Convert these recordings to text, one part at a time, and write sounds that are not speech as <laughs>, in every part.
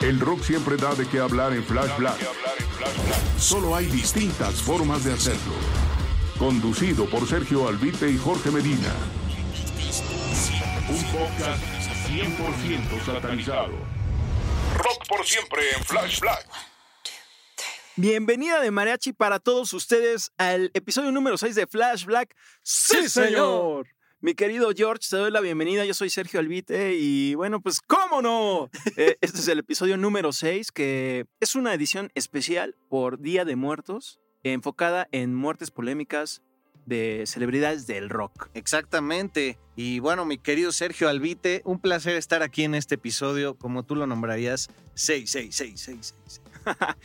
El rock siempre da de qué hablar en Flash Black. Solo hay distintas formas de hacerlo. Conducido por Sergio Albite y Jorge Medina. Un podcast 100% satanizado. Rock por siempre en Flash Black. Bienvenida de Mariachi para todos ustedes al episodio número 6 de Flash Black. ¡Sí, señor! Mi querido George, te doy la bienvenida. Yo soy Sergio Albite y bueno, pues ¿cómo no? Eh, este es el episodio número 6 que es una edición especial por Día de Muertos enfocada en muertes polémicas de celebridades del rock. Exactamente. Y bueno, mi querido Sergio Albite, un placer estar aquí en este episodio, como tú lo nombrarías, 66666. <laughs>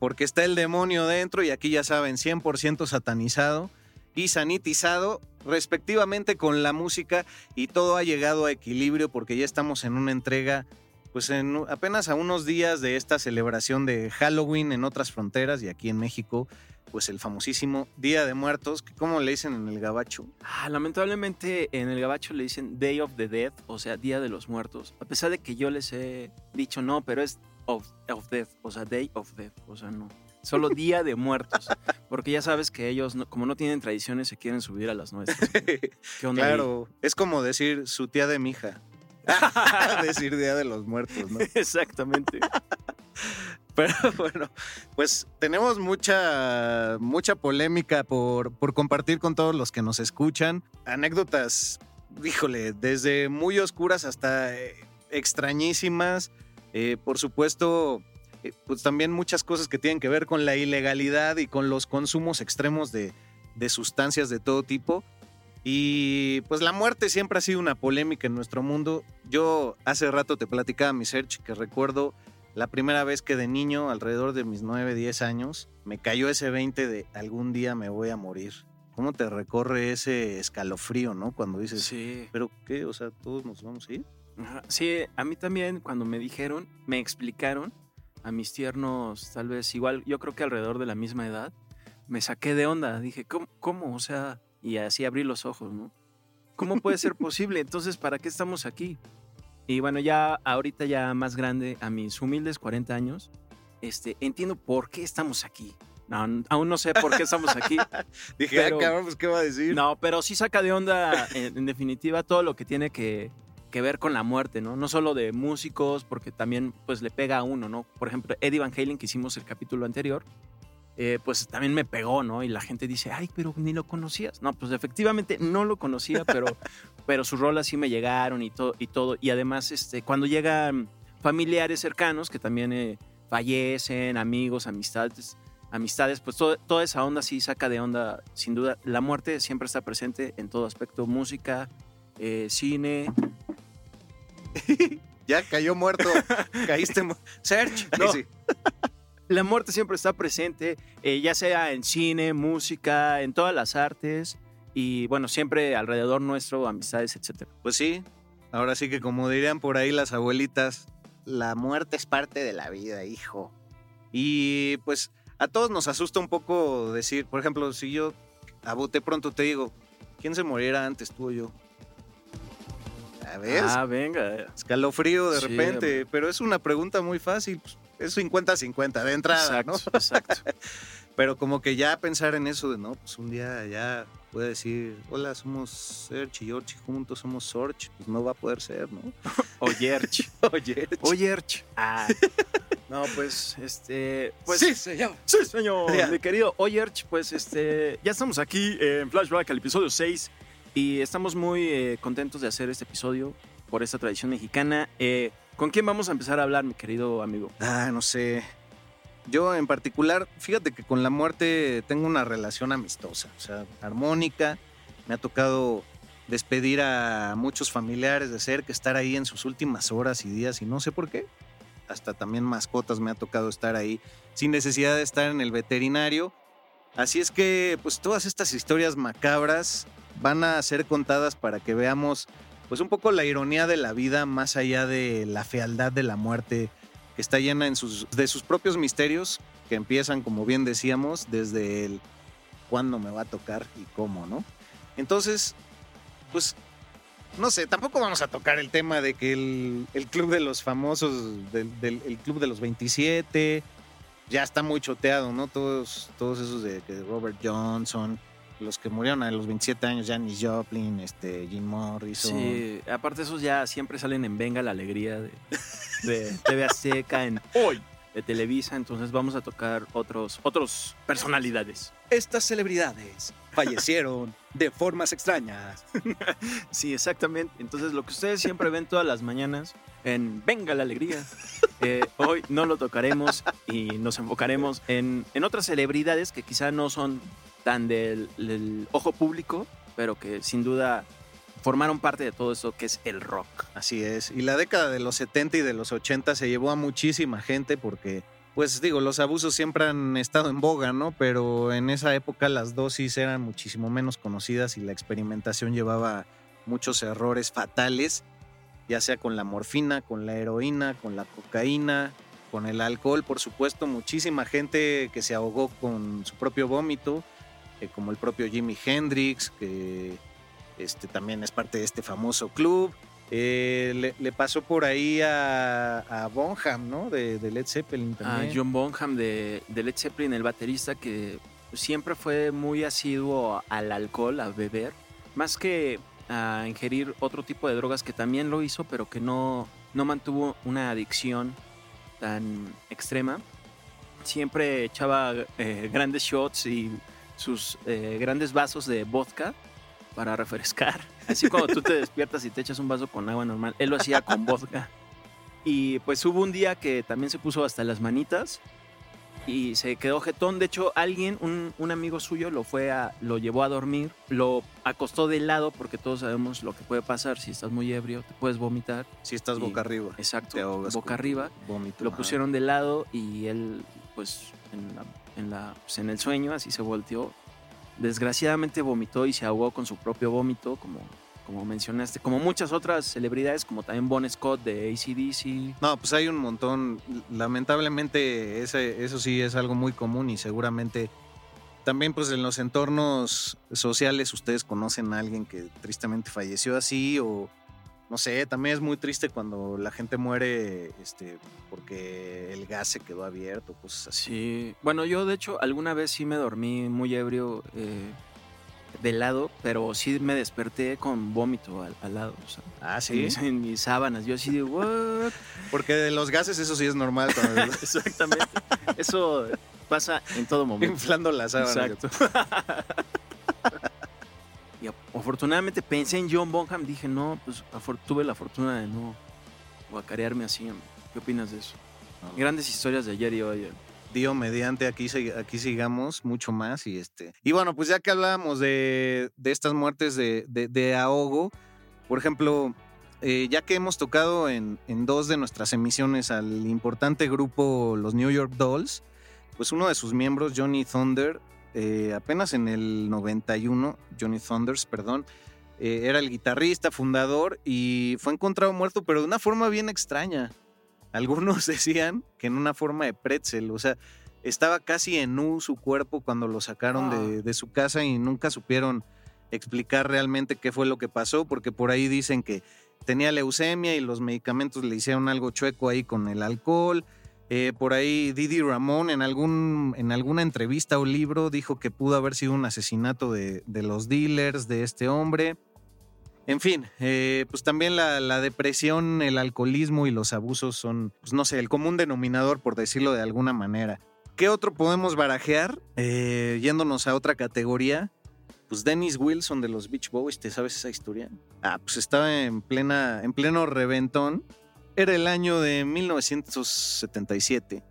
Porque está el demonio dentro y aquí ya saben, 100% satanizado y sanitizado respectivamente con la música y todo ha llegado a equilibrio porque ya estamos en una entrega pues en apenas a unos días de esta celebración de Halloween en otras fronteras y aquí en México pues el famosísimo Día de Muertos, que ¿cómo le dicen en el gabacho? Ah, lamentablemente en el gabacho le dicen Day of the Dead, o sea, Día de los Muertos. A pesar de que yo les he dicho no, pero es of, of Death, o sea, Day of Death, o sea, no. Solo Día de Muertos. Porque ya sabes que ellos, no- como no tienen tradiciones, se quieren subir a las nuestras. <laughs> ¿Qué onda ahí? Claro, es como decir su tía de mi hija. <laughs> decir Día de los Muertos, ¿no? Exactamente. <laughs> Pero bueno, pues tenemos mucha, mucha polémica por, por compartir con todos los que nos escuchan. Anécdotas, híjole, desde muy oscuras hasta eh, extrañísimas. Eh, por supuesto, eh, pues también muchas cosas que tienen que ver con la ilegalidad y con los consumos extremos de, de sustancias de todo tipo. Y pues la muerte siempre ha sido una polémica en nuestro mundo. Yo hace rato te platicaba, mi search, que recuerdo la primera vez que de niño, alrededor de mis 9, 10 años, me cayó ese 20 de algún día me voy a morir. ¿Cómo te recorre ese escalofrío, no? Cuando dices, Sí. ¿pero qué? O sea, todos nos vamos a ir. Sí, a mí también cuando me dijeron, me explicaron, a mis tiernos, tal vez igual, yo creo que alrededor de la misma edad, me saqué de onda. Dije, ¿cómo? cómo? O sea, y así abrí los ojos, ¿no? ¿Cómo puede ser <laughs> posible? Entonces, ¿para qué estamos aquí? Y bueno, ya ahorita ya más grande, a mis humildes 40 años, este, entiendo por qué estamos aquí. No, aún no sé por qué estamos aquí. <laughs> Dije, Pero- ah, cabrón, pues, ¿qué va a decir? No, pero sí saca de onda, en, en definitiva, todo lo que tiene que, que ver con la muerte, ¿no? No solo de músicos, porque también pues le pega a uno, ¿no? Por ejemplo, Eddie Van Halen, que hicimos el capítulo anterior, eh, pues también me pegó, ¿no? Y la gente dice, ay, pero ni lo conocías. No, pues efectivamente no lo conocía, pero, <laughs> pero sus rolas sí me llegaron y todo. Y, todo. y además, este, cuando llegan familiares cercanos que también eh, fallecen, amigos, amistades, amistades, pues todo- toda esa onda sí saca de onda, sin duda. La muerte siempre está presente en todo aspecto, música, eh, cine. <laughs> Ya cayó muerto. <laughs> Caíste mu- Search. No. Sí. La muerte siempre está presente, eh, ya sea en cine, música, en todas las artes y bueno, siempre alrededor nuestro, amistades, etcétera. Pues sí. Ahora sí que como dirían por ahí las abuelitas, la muerte es parte de la vida, hijo. Y pues a todos nos asusta un poco decir, por ejemplo, si yo a bote pronto te digo, ¿quién se moriera antes, tú o yo? A ver, Ah, venga. escalofrío de Sí, repente, hombre. pero es una pregunta muy fácil. pues, es 50-50 de entrada, Exacto, ¿no? exacto. <laughs> Pero como que ya pensar en eso de, no, pues un día ya puede decir, hola, somos Serge y George, juntos somos Sorge, pues no va a poder ser, ¿no? <laughs> <laughs> O Yerch. O Yerch. Ah. No, pues, este. Pues, sí, señor. Sí, señor. Mi querido Oyerch, pues este, ya estamos aquí en Flashback al episodio 6 y estamos muy eh, contentos de hacer este episodio por esta tradición mexicana. Eh, ¿Con quién vamos a empezar a hablar, mi querido amigo? Ah, no sé. Yo en particular, fíjate que con la muerte tengo una relación amistosa, o sea, armónica. Me ha tocado despedir a muchos familiares de cerca, estar ahí en sus últimas horas y días y no sé por qué. Hasta también mascotas me ha tocado estar ahí sin necesidad de estar en el veterinario. Así es que, pues todas estas historias macabras van a ser contadas para que veamos, pues un poco la ironía de la vida más allá de la fealdad de la muerte que está llena en sus, de sus propios misterios, que empiezan, como bien decíamos, desde el cuándo me va a tocar y cómo, ¿no? Entonces, pues, no sé, tampoco vamos a tocar el tema de que el, el club de los famosos, del, el club de los 27, ya está muy choteado, ¿no? Todos, todos esos de, que Robert Johnson, los que murieron a los 27 años, Janis Joplin, este, Jim Morrison. Sí, aparte esos ya siempre salen en Venga la Alegría de, de TV Azteca, en <laughs> Hoy de Televisa, entonces vamos a tocar otros, otros personalidades. Estas celebridades fallecieron <laughs> de formas extrañas. <laughs> Sí, exactamente. Entonces, lo que ustedes siempre ven todas las mañanas en Venga la Alegría, eh, hoy no lo tocaremos y nos enfocaremos en, en otras celebridades que quizá no son tan del, del ojo público, pero que sin duda formaron parte de todo eso que es el rock. Así es. Y la década de los 70 y de los 80 se llevó a muchísima gente porque, pues digo, los abusos siempre han estado en boga, ¿no? Pero en esa época las dosis eran muchísimo menos conocidas y la experimentación llevaba muchos errores fatales, ya sea con la morfina, con la heroína, con la cocaína, con el alcohol, por supuesto, muchísima gente que se ahogó con su propio vómito, eh, como el propio Jimi Hendrix, que este, también es parte de este famoso club. Eh, le, le pasó por ahí a, a Bonham, ¿no? De, de Led Zeppelin A también. Ah, John Bonham de, de Led Zeppelin, el baterista que siempre fue muy asiduo al alcohol, a beber, más que a ingerir otro tipo de drogas que también lo hizo, pero que no, no mantuvo una adicción tan extrema. Siempre echaba eh, grandes shots y sus eh, grandes vasos de vodka para refrescar. <laughs> Así cuando tú te despiertas y te echas un vaso con agua normal, él lo hacía con vodka. Y pues hubo un día que también se puso hasta las manitas y se quedó jetón. De hecho, alguien, un, un amigo suyo, lo fue a, lo llevó a dormir, lo acostó de lado porque todos sabemos lo que puede pasar si estás muy ebrio, te puedes vomitar. Si estás Y- boca arriba. Exacto, Te ahogas boca arriba. Vómito. Lo pusieron de lado y él, pues, en, la- en la, pues, en el sueño, así se volteó. Desgraciadamente vomitó y se ahogó con su propio vómito, como, como mencionaste, como muchas otras celebridades, como también Bon Scott de ACDC. No, pues hay un montón. Lamentablemente ese, eso sí es algo muy común y seguramente también pues en los entornos sociales ustedes conocen a alguien que tristemente falleció así o no sé, también es muy triste cuando la gente muere este, porque el gas se quedó abierto, cosas así. Sí, bueno, yo de hecho alguna vez sí me dormí muy ebrio eh, de lado, pero sí me desperté con vómito al, al lado, o sea, Ah, en, mis, en mis sábanas. Yo así de, ¿what? <laughs> Porque de los gases eso sí es normal <laughs> Exactamente. Eso pasa en todo momento. inflando la sábana. Exacto. <laughs> y afortunadamente pensé en John Bonham, dije, no, pues tuve la fortuna de no guacarearme así. ¿Qué opinas de eso? No. Grandes historias de ayer y hoy. Dio mediante aquí, aquí sigamos mucho más y este y bueno pues ya que hablábamos de, de estas muertes de, de- de ahogo por ejemplo eh, ya que hemos tocado en, en dos de nuestras emisiones al importante grupo los New York Dolls pues uno de sus miembros Johnny Thunder eh, apenas en el 91 Johnny Thunders perdón eh, era el guitarrista fundador y fue encontrado muerto pero de una forma bien extraña algunos <laughs> decían que en una forma de pretzel, o sea, estaba casi en nu su cuerpo cuando lo sacaron de, de su casa y nunca supieron explicar realmente qué fue lo que pasó, porque por ahí dicen que tenía leucemia y los medicamentos le hicieron algo chueco ahí con el alcohol. Eh, por ahí Didi Ramón en, algún, en alguna entrevista o libro dijo que pudo haber sido un asesinato de, de los dealers de este hombre. En fin, eh, pues también la, la, depresión, el alcoholismo y los abusos son, pues no sé, el común denominador, por decirlo de alguna manera. ¿Qué otro podemos barajear? Eh, yéndonos a otra categoría. Pues Dennis Wilson de los Beach Boys, ¿te sabes esa historia? Ah, pues estaba en, plena, en pleno reventón. Era el año de 1977.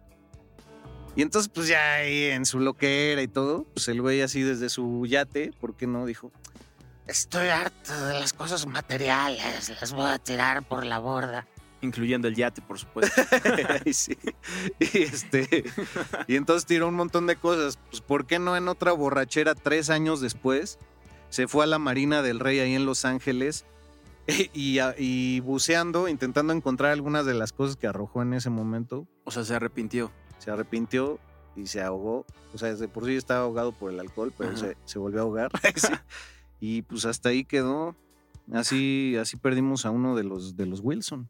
Y entonces, pues ya ahí en su loquera y todo, pues el güey así desde su yate, ¿por qué no? Dijo, Estoy harto de las cosas materiales, las voy a tirar por la borda. Incluyendo el yate, por supuesto. <laughs> sí. y, este, y entonces tiró un montón de cosas. Pues, ¿por qué no en otra borrachera tres años después? Se fue a la Marina del Rey ahí en Los Ángeles <laughs> y, y, buceando, intentando encontrar algunas de las cosas que arrojó en ese momento. O sea, se arrepintió. Se arrepintió y se ahogó. O sea, desde por sí estaba ahogado por el alcohol, pero se, se, volvió a ahogar. <laughs> sí. <laughs> Y pues hasta ahí quedó. Así, así perdimos a uno de los, de los Wilson.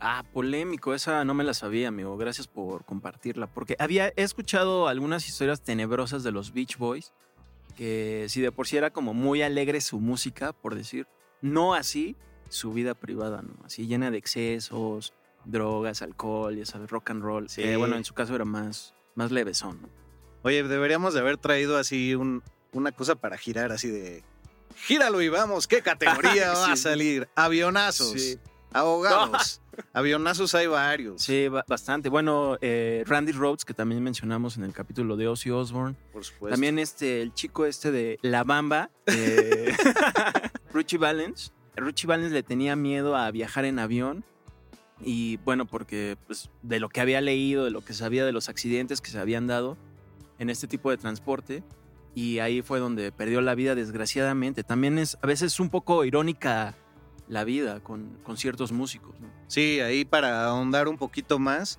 Ah, polémico, esa no me la sabía, amigo. Gracias por compartirla. Porque había he escuchado algunas historias tenebrosas de los Beach Boys. Que si de por sí era como muy alegre su música, por decir. No así su vida privada, ¿no? Así llena de excesos, drogas, alcohol, ya sabes, rock and roll. Sí. Que, bueno, en su caso era más, más levesón, ¿no? Oye, deberíamos de haber traído así un, una cosa para girar así de Gíralo y vamos, ¿qué categoría <laughs> va a salir? Avionazos. Sí. Ahogados. No. <laughs> Avionazos hay varios. Sí, bastante. Bueno, eh, Randy Rhodes, que también mencionamos en el capítulo de Ozzy Osbourne. Por supuesto. También este, el chico este de La Bamba, eh, <laughs> Richie Valens. Richie Valens le tenía miedo a viajar en avión. Y bueno, porque pues, de lo que había leído, de lo que sabía de los accidentes que se habían dado en este tipo de transporte, y ahí fue donde perdió la vida desgraciadamente. También es a veces un poco irónica la vida con, con ciertos músicos. Sí, ahí para ahondar un poquito más,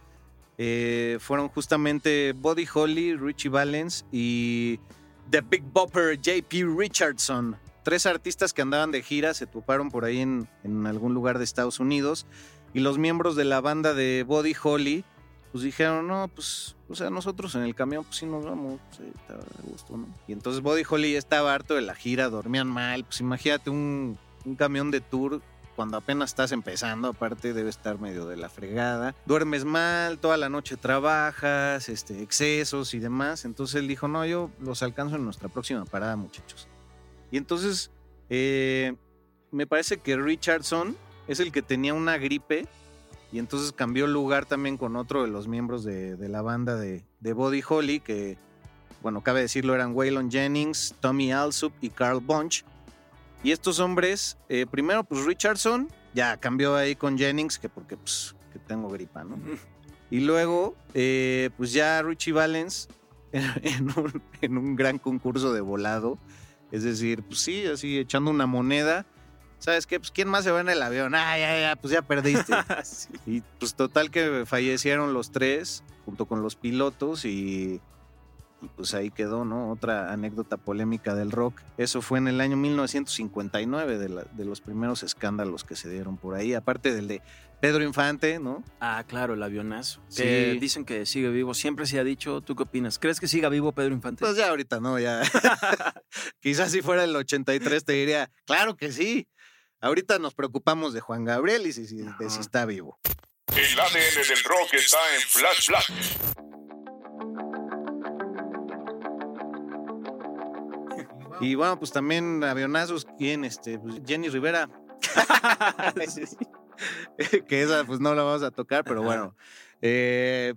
eh, fueron justamente Buddy Holly, Richie Valens y The Big Bopper JP Richardson. Tres artistas que andaban de gira se toparon por ahí en, en algún lugar de Estados Unidos y los miembros de la banda de Buddy Holly pues dijeron, no, pues, o sea, nosotros en el camión, pues sí nos vamos, pues, sí, estaba de gusto, ¿no? Y entonces Body Holly ya estaba harto de la gira, dormían mal, pues imagínate un, un camión de tour cuando apenas estás empezando, aparte debe estar medio de la fregada. Duermes mal, toda la noche trabajas, este, excesos y demás. Entonces él dijo, no, yo los alcanzo en nuestra próxima parada, muchachos. Y entonces, eh, me parece que Richardson es el que tenía una gripe y entonces cambió lugar también con otro de los miembros de, de la banda de, de, Body Holly, que, bueno, cabe decirlo, eran Waylon Jennings, Tommy Alsup y Carl Bunch. Y estos hombres, eh, primero, pues Richardson, ya cambió ahí con Jennings, que porque pues que tengo gripa, ¿no? <laughs> Y luego, eh, pues ya Richie Valens, <laughs> en un, en un gran concurso de volado, es decir, pues sí, así echando una moneda ¿sabes qué? Pues quién más se va en el avión. Ah, ya, ya, pues ya perdiste. <laughs> sí. Y pues total que fallecieron los tres junto con los pilotos y, y, pues ahí quedó, ¿no? Otra anécdota polémica del rock. Eso fue en el año 1959 de, la, de los primeros escándalos que se dieron por ahí, aparte del de Pedro Infante, ¿no? Ah, claro, el avionazo. Sí. Que dicen que sigue vivo. Siempre se ha dicho. ¿Tú qué opinas? ¿Crees que siga vivo Pedro Infante? Pues ya ahorita no, ya. <laughs> <laughs> Quizás si fuera el 83 te diría, claro que sí. Ahorita nos preocupamos de Juan Gabriel y si, si, de si está vivo. El ADN del rock está en Flash Black. Y bueno, pues también avionazos, ¿quién? Este, pues Jenny Rivera. <laughs> <laughs> que esa pues no la vamos a tocar, pero bueno. Eh,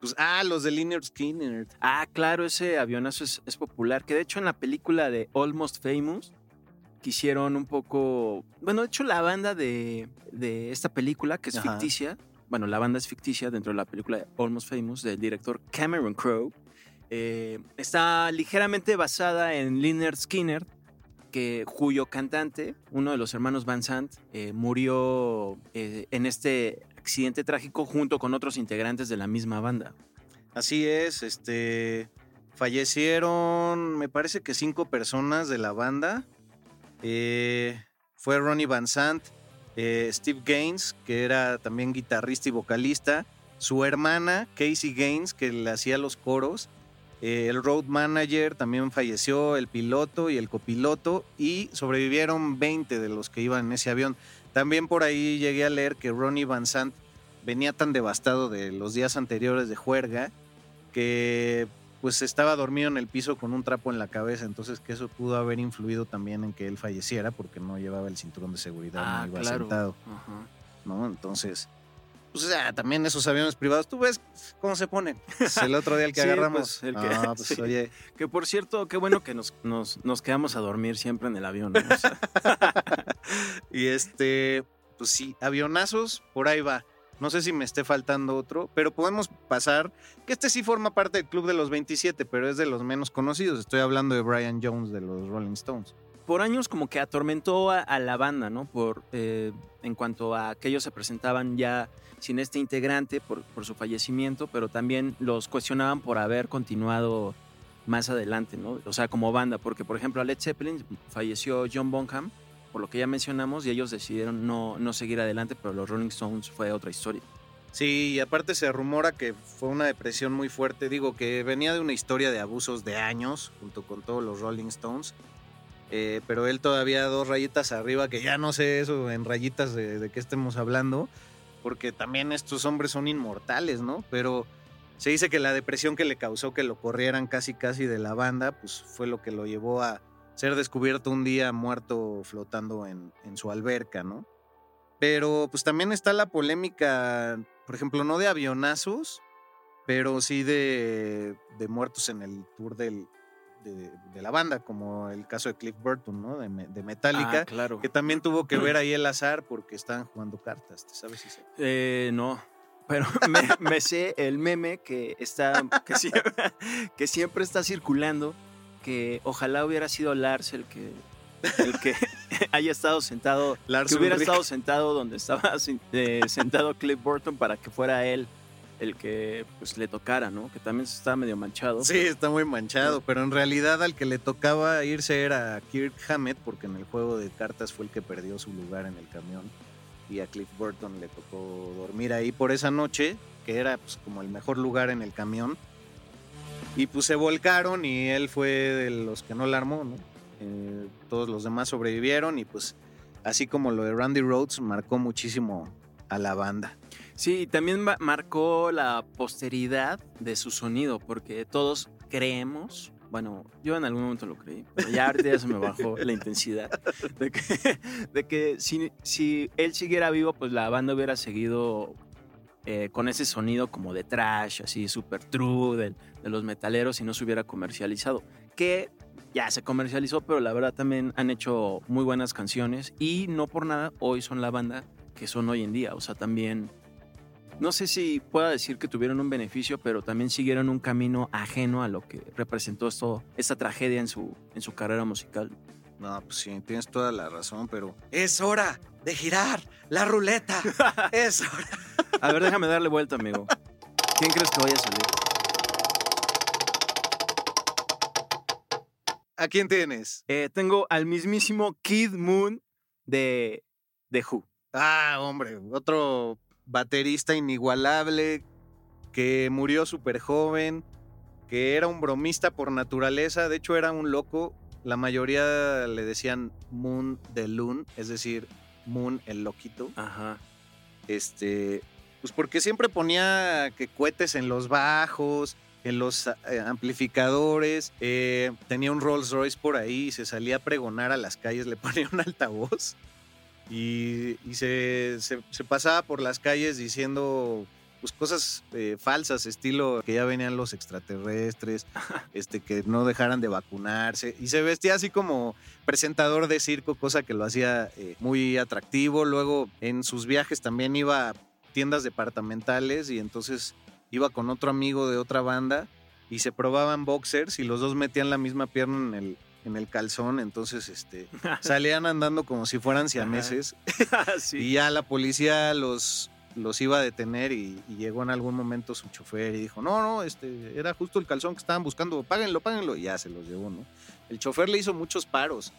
pues, ah, los de Lynyrd Skinner. Ah, claro, ese avionazo es, es, popular. Que de hecho en la película de Almost Famous quisieron un poco. Bueno, de hecho, la banda de, de esta película, que es Ajá. ficticia. Bueno, la banda es ficticia dentro de la película de Almost Famous del director Cameron Crowe. Eh, está ligeramente basada en Lynyrd Skinner, que, cuyo cantante, uno de los hermanos Van Sant, eh, murió eh, en este accidente trágico junto con otros integrantes de la misma banda. Así es, este fallecieron, me parece que cinco personas de la banda. Fue Ronnie Van Sant, Steve Gaines, que era también guitarrista y vocalista, su hermana, Casey Gaines, que le hacía los coros, eh, el road manager también falleció, el piloto y el copiloto, y sobrevivieron 20 de los que iban en ese avión. También por ahí llegué a leer que Ronnie Van Sant venía tan devastado de los días anteriores de juerga que pues estaba dormido en el piso con un trapo en la cabeza, entonces que eso pudo haber influido también en que él falleciera porque no llevaba el cinturón de seguridad, Ah, no iba claro. sentado, Ajá. ¿no? Entonces, pues también esos aviones privados, tú ves cómo se ponen. Es el otro día el que <laughs> Sí, agarramos. pues, el que- Ah, pues, sí. oye, Que por cierto, qué bueno que nos, nos, nos quedamos a dormir siempre en el avión. ¿no? O sea, <laughs> y este, pues sí, avionazos, por ahí va. No sé si me esté faltando otro, pero podemos pasar, que este sí forma parte del club de los 27, pero es de los menos conocidos. Estoy hablando de Brian Jones de los Rolling Stones. Por años como que atormentó a, la banda, ¿no? Por, eh, en cuanto a que ellos se presentaban ya sin este integrante por, por su fallecimiento, pero también los cuestionaban por haber continuado más adelante, ¿no? O sea, como banda, porque por ejemplo a Led Zeppelin falleció John Bonham, por lo que ya mencionamos, y ellos decidieron no, no seguir adelante, pero los Rolling Stones fue otra historia. Sí, y aparte se rumora que fue una depresión muy fuerte. Digo que venía de una historia de abusos de años, junto con todos los Rolling Stones. Eh, pero él todavía dos rayitas arriba, que ya no sé eso en rayitas de, de qué estemos hablando, porque también estos hombres son inmortales, ¿no? Pero se dice que la depresión que le causó que lo corrieran casi casi de la banda, pues fue lo que lo llevó a ser descubierto un día muerto flotando en, en su alberca, ¿no? Pero pues también está la polémica, por ejemplo, no de avionazos, pero sí de, de muertos en el tour del, de, de la banda, como el caso de Cliff Burton, ¿no? De, Metallica, Ah, claro. que también tuvo que ver ahí el azar porque estaban jugando cartas, ¿te sabes? Isa? Eh, no. Pero <laughs> me, me sé el meme que está que siempre, <laughs> que siempre está circulando que ojalá hubiera sido Lars el que el que <laughs> haya estado sentado Lars que hubiera Ulrich. estado sentado donde estaba eh, sentado Cliff Burton para que fuera él el que pues le tocara, ¿no? Que también está medio manchado. Sí, está muy manchado, pero en realidad al que le tocaba irse era Kirk Hammett, porque en el juego de cartas fue el que perdió su lugar en el camión. Y a Cliff Burton le tocó dormir ahí por esa noche, que era pues, como el mejor lugar en el camión. Y pues se volcaron y él fue de los que no la armó, ¿no? Eh, todos los demás sobrevivieron y pues así como lo de Randy Rhodes marcó muchísimo a la banda. Sí, también ma- marcó la posteridad de su sonido, porque todos creemos, bueno, yo en algún momento lo creí, pero ya ahorita ya se me bajó la intensidad, de que, de que si, si él siguiera vivo, pues la banda hubiera seguido eh, con ese sonido como de trash, así super true, de, de los metaleros, y no se hubiera comercializado. Que ya se comercializó, pero la verdad también han hecho muy buenas canciones, y no por nada, hoy son la banda que son hoy en día, o sea, también no sé si pueda decir que tuvieron un beneficio, pero también siguieron un camino ajeno a lo que representó esto, esta tragedia en su, en su carrera musical. No, pues sí, tienes toda la razón, pero es hora de girar la ruleta. <laughs> es hora. A ver, déjame darle vuelta, amigo. ¿Quién crees que vaya a salir? ¿A quién tienes? Eh, tengo al mismísimo Kid Moon de, de Who. Ah, hombre, otro baterista inigualable que murió súper joven, que era un bromista por naturaleza, de hecho era un loco. La mayoría le decían Moon de Loon, es decir, Moon el loquito. Ajá. Este, pues porque siempre ponía que cohetes en los bajos, en los eh, amplificadores, eh, tenía un Rolls Royce por ahí y se salía a pregonar a las calles, le <laughs> ponía un altavoz y, y se, se- se pasaba por las calles diciendo pues cosas eh, falsas, estilo que ya venían los extraterrestres, <laughs> este, que no dejaran de vacunarse, y se vestía así como presentador de circo, cosa que lo hacía eh, muy atractivo. Luego en sus viajes también iba a tiendas departamentales y entonces iba con otro amigo de otra banda y se probaban boxers y los dos metían la misma pierna en el, en el calzón, entonces este, <laughs> salían andando como si fueran siameses <laughs> sí. y ya la policía los, los iba a detener y, y llegó en algún momento su chofer y dijo, no, no, este, era justo el calzón que estaban buscando, páguenlo, páguenlo, y ya se los llevó, ¿no? El chofer le hizo muchos paros,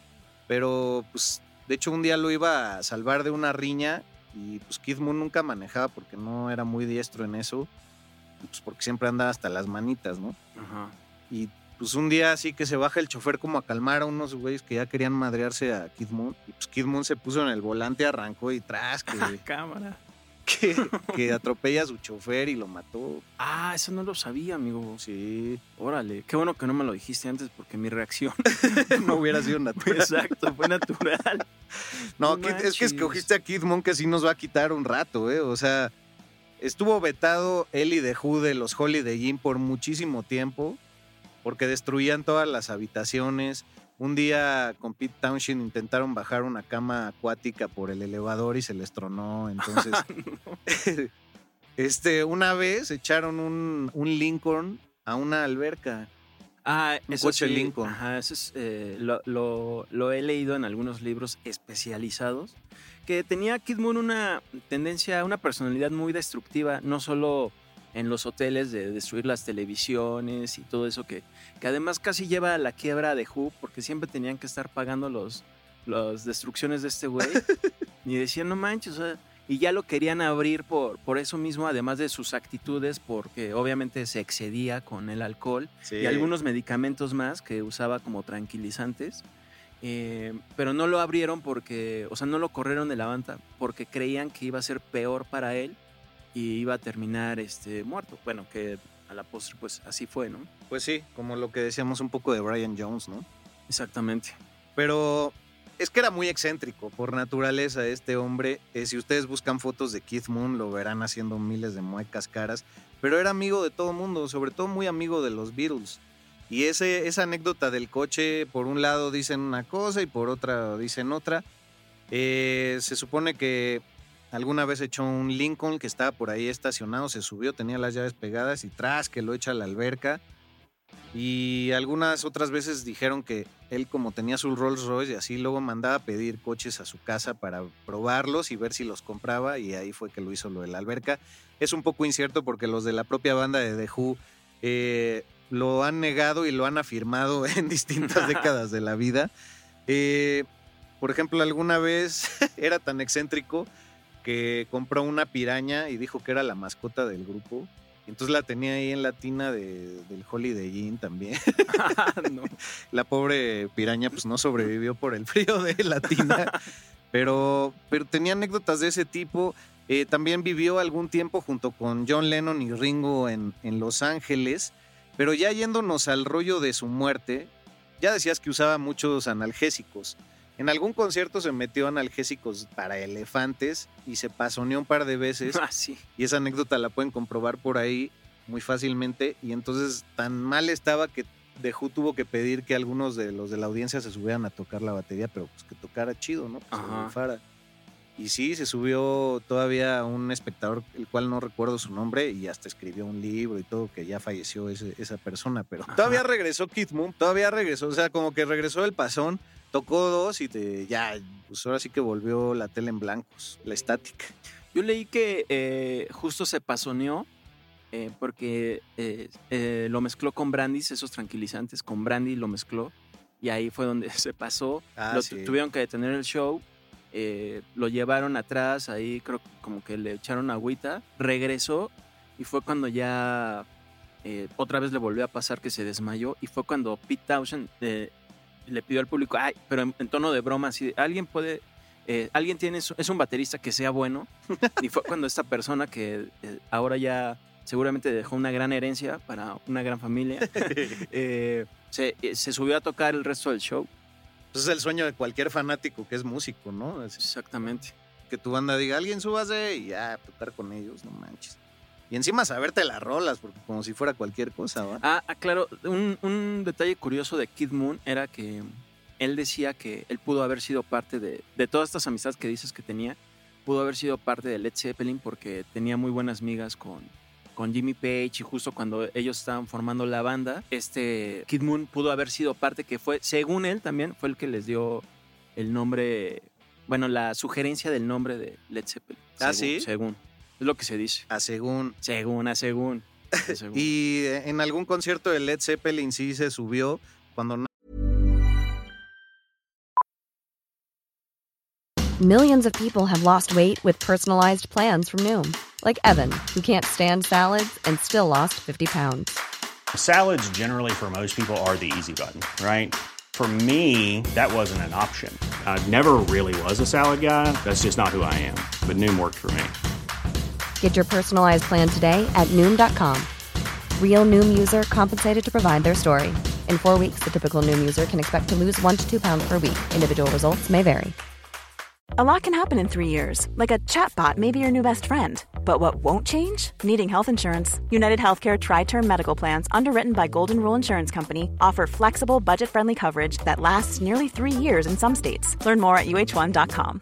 pero pues de hecho un día lo iba a salvar de una riña Y pues Kid Moon nunca manejaba porque no era muy diestro en eso. Pues porque siempre andaba hasta las manitas, ¿no? Ajá. Y pues un día así que se baja el chofer como a calmar a unos güeyes que ya querían madrearse a Kid Moon. Y pues Kid Moon se puso en el volante, arrancó y tras que, <laughs> Cámara. <laughs> que, que atropella a su chofer y lo mató. Ah, eso no lo sabía, amigo. Sí, Órale, qué bueno que no me lo dijiste antes porque mi reacción. <laughs> no hubiera sido natural. Exacto, fue natural. No, Kid- es que escogiste a Kid Moon que sí nos va a quitar un rato, ¿eh? O sea, estuvo vetado él y The Who de los Holiday Inn por muchísimo tiempo porque destruían todas las habitaciones. Un día con Pete Townshend intentaron bajar una cama acuática por el elevador y se les tronó. Entonces, <laughs> <laughs> este, una vez echaron un, un Lincoln a una alberca. Ah, Un eso coche sí, Lincoln. Ajá, eso es, eh, lo, lo- lo he leído en algunos libros especializados. Que tenía Kid Moon una tendencia, una personalidad muy destructiva, no solo en los hoteles de destruir las televisiones y todo eso, que, que además casi lleva a la quiebra de Who, porque siempre tenían que estar pagando los, las destrucciones de este güey. <laughs> y decían, no manches, o sea, y ya lo querían abrir por, por eso mismo, además de sus actitudes, porque obviamente se excedía con el alcohol y algunos medicamentos más que usaba como tranquilizantes. Eh, pero no lo abrieron porque, o sea, no lo corrieron de la banda porque creían que iba a ser peor para él y iba a terminar este, muerto. Bueno, que a la postre, pues así fue, ¿no? Pues sí, como lo que decíamos un poco de Brian Jones, ¿no? Exactamente. Pero es que era muy excéntrico por naturaleza este hombre. Eh, si ustedes buscan fotos de Keith Moon, lo verán haciendo miles de muecas caras. Pero era amigo de todo mundo, sobre todo muy amigo de los Beatles. Y ese, esa anécdota del coche, por un lado dicen una cosa y por otra dicen otra. Eh, se supone que alguna vez echó un Lincoln que estaba por ahí estacionado, se subió, tenía las llaves pegadas y tras que lo echa a la alberca. Y algunas otras veces dijeron que él como tenía su Rolls Royce y así luego mandaba a pedir coches a su casa para probarlos y ver si los compraba y ahí fue que lo hizo lo de la alberca. Es un poco incierto porque los de la propia banda de The Who eh, lo han negado y lo han afirmado <laughs> en distintas <laughs> décadas de la vida. Eh, por ejemplo, alguna vez <laughs> era tan excéntrico que compró una piraña y dijo que era la mascota del grupo. Entonces la tenía ahí en la tina de- del Holiday Inn también. <laughs> No. <laughs> La pobre piraña pues no sobrevivió por el frío de la tina. <laughs> pero, pero tenía anécdotas de ese tipo. Eh, también vivió algún tiempo junto con John Lennon y Ringo en, en Los Ángeles. Pero ya yéndonos al rollo de su muerte, ya decías que usaba muchos analgésicos. En algún concierto se metió analgésicos para elefantes y se pasoneó un par de veces. <laughs> Ah, sí. Y esa anécdota la pueden comprobar por ahí muy fácilmente. Y entonces tan mal estaba que The Who tuvo que pedir que algunos de los de la audiencia se subieran a tocar la batería, pero pues que tocara chido, ¿no? Pues. Y sí, se subió todavía un espectador, el cual no recuerdo su nombre, y hasta escribió un libro y todo, que ya falleció ese- esa persona, pero Ajá. todavía regresó Kid Moon, todavía regresó, o sea, como que regresó el pasón, tocó dos y te, ya, pues ahora sí que volvió la tele en blancos, la estática. Yo leí que eh, justo se pasoneó eh, porque eh, lo mezcló con brandis, esos tranquilizantes, con brandy lo mezcló y ahí fue donde <laughs> se pasó. Ah, lo sí. tu- tuvieron que detener el show, lo llevaron atrás, ahí creo que como que le echaron agüita, regresó y fue cuando ya eh, otra vez le volvió a pasar que se desmayó y fue cuando Pete Townshend eh, le pidió al público, ay, pero en, en tono de broma, así, alguien puede, eh, alguien tiene, su- es un baterista que sea bueno <laughs> y fue cuando esta persona que eh, ahora ya seguramente dejó una gran herencia para una gran familia, <laughs> eh, se, eh, se subió a tocar el resto del show. Pues es el sueño de cualquier fanático que es músico, ¿no? Es Exactamente. que tu banda diga, alguien súbase y ya, tocar con ellos, no manches. Y encima saberte las rolas, porque como si fuera cualquier cosa, ¿va? Ah, ah, claro, un, un detalle curioso de Kid Moon era que él decía que él pudo haber sido parte de, de todas estas amistades que dices que tenía, pudo haber sido parte de Led Zeppelin porque tenía muy buenas migas con, con Jimmy Page y justo cuando ellos estaban formando la banda, este Kid Moon pudo haber sido parte que fue, según él también, fue el que les dio el nombre, bueno, la sugerencia del nombre de Led Zeppelin. ¿Ah, según- sí? Según. Es lo que se dice. A según. Según, a según. a <laughs> según. Y eh, en algún concierto de Led Zeppelin sí se subió cuando Millions of people have lost weight with personalized plans from Noom, like Evan, who can't stand salads and still lost 50 pounds. Salads, generally, for most people, are the easy button, right? For me, that wasn't an option. I never really was a salad guy. That's just not who I am. But Noom worked for me. Get your personalized plan today at Noom.com. Real Noom user compensated to provide their story. In four weeks, the typical Noom user can expect to lose one to two pounds per week. Individual results may vary. A lot can happen in three years, like a chatbot may be your new best friend. But what won't change? Needing health insurance. United Healthcare Tri Term Medical Plans, underwritten by Golden Rule Insurance Company, offer flexible, budget friendly coverage that lasts nearly three years in some states. Learn more at uh1.com.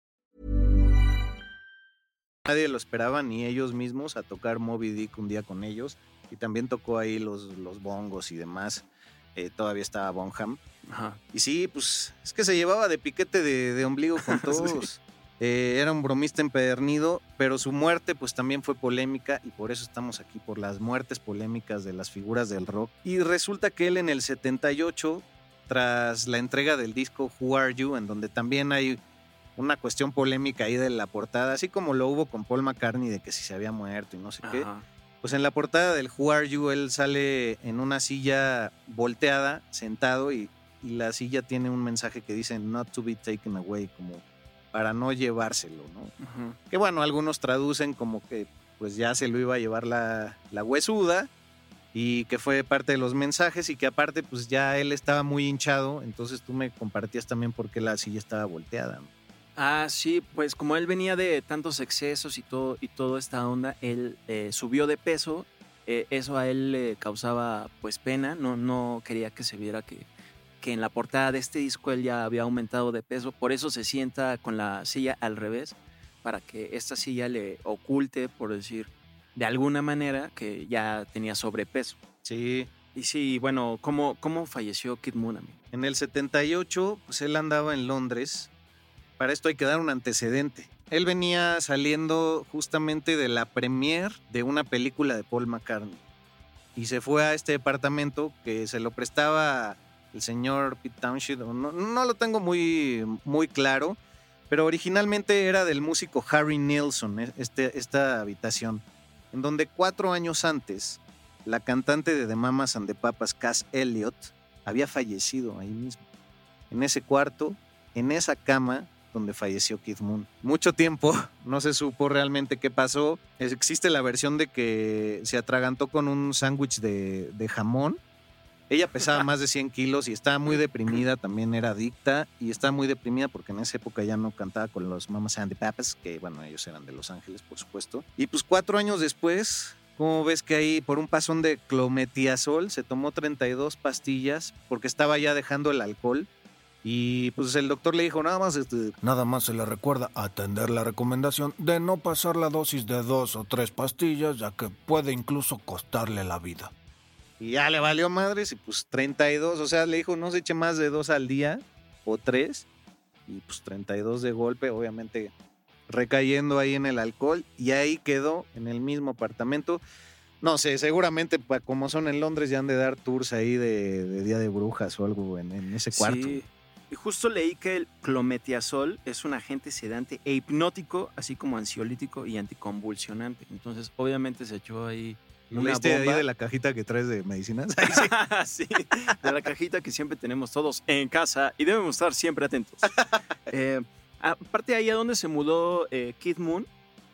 Nadie lo esperaba, ni ellos mismos, a tocar Moby Dick un día con ellos. Y también tocó ahí los, los bongos y demás. Eh, todavía estaba Bonham. Ajá. Y sí, pues es que se llevaba de piquete de, de ombligo con <laughs> todos. Eh, era un bromista empedernido, pero su muerte pues también fue polémica y por eso estamos aquí, por las muertes polémicas de las figuras del rock. Y resulta que él en el 78, tras la entrega del disco Who Are You, en donde también hay una cuestión polémica ahí de la portada, así como lo hubo con Paul McCartney de que si se había muerto y no sé qué. Pues en la portada del Who Are You, él sale en una silla volteada, sentado, y, y la silla tiene un mensaje que dice Not to be taken away, como para no llevárselo, ¿no? Ujú. Que bueno, algunos traducen como que pues ya se lo iba a llevar la, la huesuda y que fue parte de los mensajes y que aparte pues ya él estaba muy hinchado, entonces tú me compartías también por qué la silla estaba volteada. ¿no? Ah, sí, pues como él venía de tantos excesos y todo, y toda esta onda, él eh, subió de peso. eh, eso a él le causaba pues pena, no, no quería que se viera que, que en la portada de este disco él ya había aumentado de peso, por eso se sienta con la silla al revés, para que esta silla le oculte, por decir, de alguna manera que ya tenía sobrepeso. Sí. Y sí, bueno, ¿cómo, cómo falleció Kid Moon, amigo? En el 78, pues él andaba en Londres. Para esto hay que dar un antecedente. Él venía saliendo justamente de la premiere de una película de Paul McCartney. Y se fue a este departamento que se lo prestaba el señor Pete Townshend. No, no lo tengo muy, muy claro, pero originalmente era del músico Harry Nilsson, e- este, esta habitación, en donde cuatro años antes la cantante de The Mamas and the Papas, Cass Elliot, había fallecido ahí mismo, en ese cuarto, en esa cama donde falleció Kid Moon. Mucho tiempo <laughs> no se supo realmente qué pasó. Existe la versión de que se atragantó con un sándwich de, de jamón. Ella pesaba <laughs> más de 100 kilos y estaba muy deprimida, también era adicta y estaba muy deprimida porque en esa época ya no cantaba con los Mamas and the Papas, que bueno, ellos eran de Los Ángeles, por supuesto. Y pues cuatro años después, ¿cómo ves que ahí por un pasón de clometiazol se tomó 32 pastillas porque estaba ya dejando el alcohol? Y pues el doctor le dijo, nada más, este, Nada más se le recuerda atender la recomendación de no pasar la dosis de dos o tres pastillas, ya que puede incluso costarle la vida. Y ya le valió madres y pues 32, o sea, le dijo no se eche más de dos al día o tres. y pues 32 de golpe, obviamente recayendo ahí en el alcohol y ahí quedó en el mismo apartamento. No sé, seguramente como son en Londres ya han de dar tours ahí de, de Día de Brujas o algo en, en ese cuarto. Sí. Y justo leí que el clometiazol es un agente sedante e hipnótico, así como ansiolítico y anticonvulsionante. Entonces, obviamente se echó ahí ¿Lo una leíste ahí bomba. de la cajita que traes de medicinas? <laughs> sí, de la cajita que siempre tenemos todos en casa y debemos estar siempre atentos. <laughs> Eh, aparte ahí a donde se mudó eh, Kid Moon,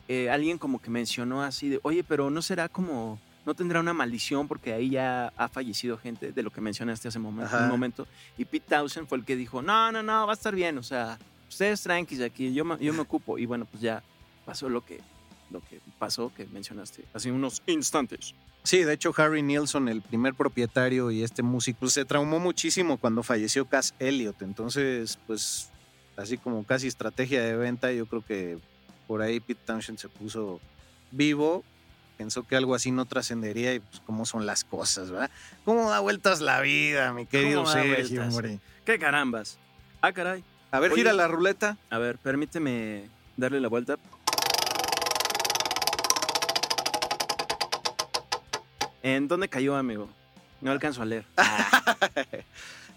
eh, alguien como que mencionó así de, oye, pero no será como, no tendrá una maldición porque ahí ya ha fallecido gente de lo que mencionaste hace un momento. Y Pete Townsend fue el que dijo, no, no, no, va a estar bien, o sea, ustedes tranquis aquí, yo me, yo me ocupo. Y bueno, pues ya pasó lo que, lo que pasó, que mencionaste hace unos instantes. Sí, de hecho Harry Nilsson, el primer propietario y este músico, pues, se traumó muchísimo cuando falleció Cass Elliot. Entonces, pues, así como casi estrategia de venta, yo creo que por ahí Pete Townshend se puso vivo, pensó que algo así no trascendería y pues cómo son las cosas, ¿verdad? ¿Cómo da vueltas la vida, mi querido ¿Cómo da Sergio, hombre? ¿Qué carambas? Ah, caray. A ver, Oye, gira la ruleta. A ver, permíteme darle la vuelta. ¿En dónde cayó, amigo? No alcanzo a leer. <laughs>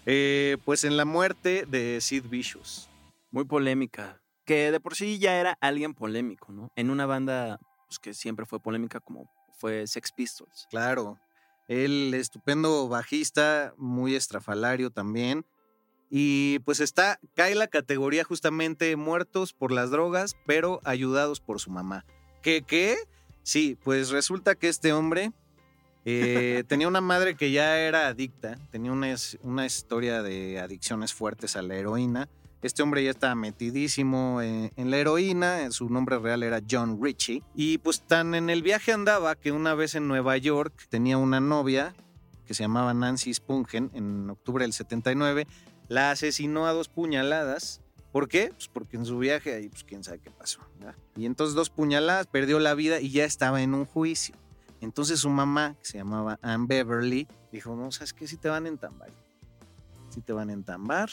Eh, pues en la muerte de Sid Vicious. Muy polémica. Que de por sí ya era alguien polémico, ¿no? En una banda pues, que siempre fue polémica como fue Sex Pistols. Claro. El estupendo bajista, muy estrafalario también. Y pues está, cae la categoría justamente muertos por las drogas, pero ayudados por su mamá. ¿Qué qué? Sí, pues resulta que este hombre eh, <laughs> tenía una madre que ya era adicta, tenía una, una historia de adicciones fuertes a la heroína. Este hombre ya estaba metidísimo en, en la heroína, su nombre real era John Ritchie. Y pues tan en el viaje andaba que una vez en Nueva York tenía una novia que se llamaba Nancy Spungen en octubre del 79. La asesinó a dos puñaladas. ¿Por qué? Pues porque en su viaje ahí, pues quién sabe qué pasó. Y entonces dos puñaladas, perdió la vida y ya estaba en un juicio. Entonces su mamá, que se llamaba Ann Beverly, dijo, no, ¿sabes qué? Si te van a entambar. Si te van a entambar.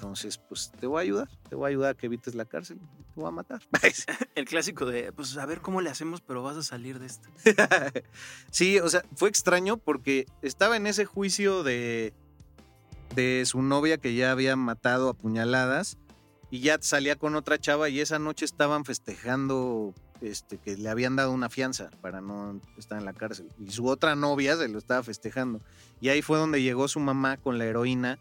Entonces, pues te voy a ayudar. Te voy a ayudar a que evites la cárcel. Te voy a matar. <laughs> El clásico de, pues a ver cómo le hacemos, pero vas a salir de esto. <laughs> sí, o sea, fue extraño porque estaba en ese juicio de, de su novia que ya había matado a puñaladas y ya salía con otra chava y esa noche estaban festejando este, que le habían dado una fianza para no estar en la cárcel. Y su otra novia se lo estaba festejando. Y ahí fue donde llegó su mamá con la heroína